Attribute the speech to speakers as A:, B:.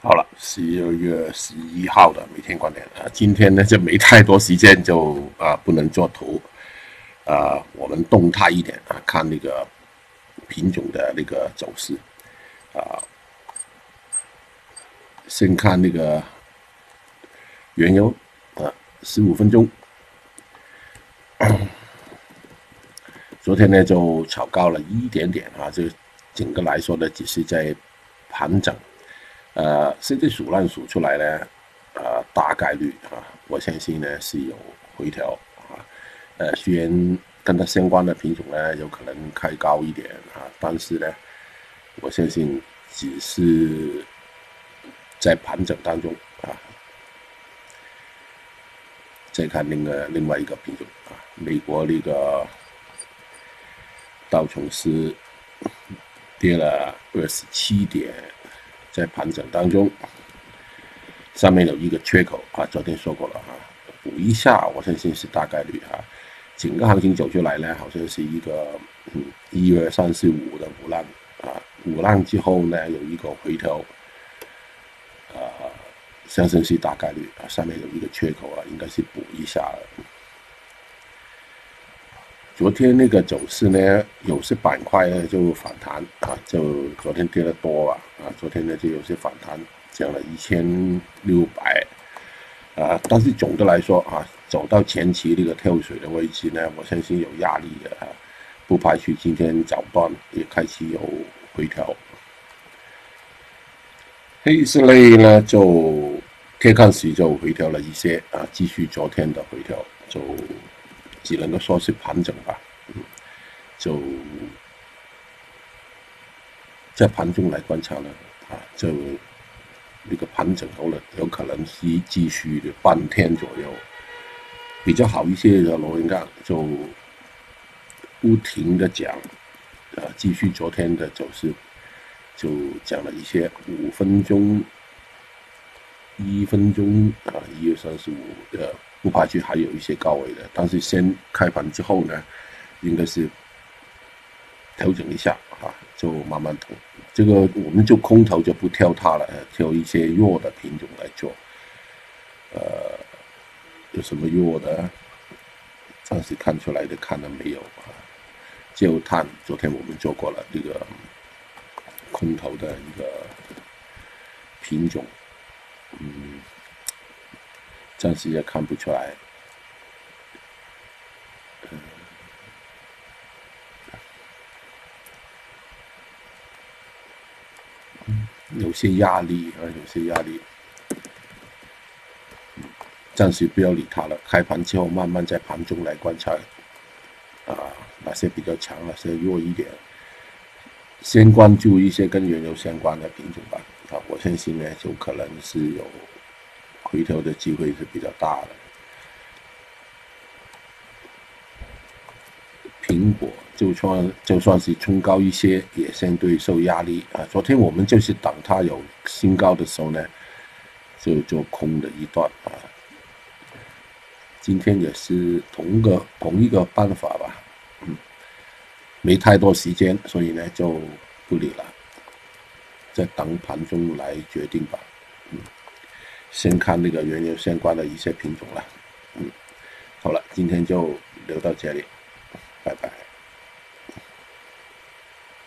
A: 好了，十二月十一号的每天观点啊，今天呢就没太多时间，就啊不能做图，啊，我们动态一点啊，看那个品种的那个走势啊，先看那个原油啊，十五分钟，昨天呢就炒高了一点点啊，就整个来说呢，只是在盘整。呃，现在数量数出来呢，呃，大概率啊，我相信呢是有回调啊。呃，虽然跟它相关的品种呢有可能开高一点啊，但是呢，我相信只是在盘整当中啊。再看另外另外一个品种啊，美国那个道琼斯跌了二十七点。在盘整当中，上面有一个缺口啊，昨天说过了啊，补一下，我相信是大概率啊。整个行情走出来呢，好像是一个嗯一二三四五的五浪啊，五浪之后呢有一个回调，啊，相信是大概率啊，上面有一个缺口啊，应该是补一下。昨天那个走势呢，有些板块呢就反弹啊，就昨天跌的多啊，啊，昨天呢就有些反弹，降了一千六百，啊，但是总的来说啊，走到前期那个跳水的位置呢，我相信有压力的啊，不排除今天早段也开始有回调。黑色类呢就天看时就回调了一些啊，继续昨天的回调就。只能够说是盘整吧，嗯，就在盘中来观察呢，啊，就那个盘整后呢，有可能是继续的半天左右，比较好一些的螺纹钢就不停的讲，啊，继续昨天的走势，就讲了一些五分钟、一分钟啊，一二三四五的。不排除还有一些高位的，但是先开盘之后呢，应该是调整一下啊，就慢慢投。这个我们就空头就不挑它了，挑一些弱的品种来做。呃，有什么弱的？暂时看出来的看了没有啊？焦炭昨天我们做过了，这个空头的一个品种，嗯。暂时也看不出来，有些压力啊，有些压力，暂时不要理它了。开盘之后，慢慢在盘中来观察，啊，哪些比较强，哪些弱一点，先关注一些跟原油相关的品种吧。啊，我相信呢，就可能是有。回调的机会是比较大的。苹果就算就算是冲高一些，也相对受压力啊。昨天我们就是等它有新高的时候呢，就做空的一段啊。今天也是同个同一个办法吧，嗯，没太多时间，所以呢就不理了，在等盘中来决定吧，先看那个原油相关的一些品种了，嗯，好了，今天就聊到这里，拜拜。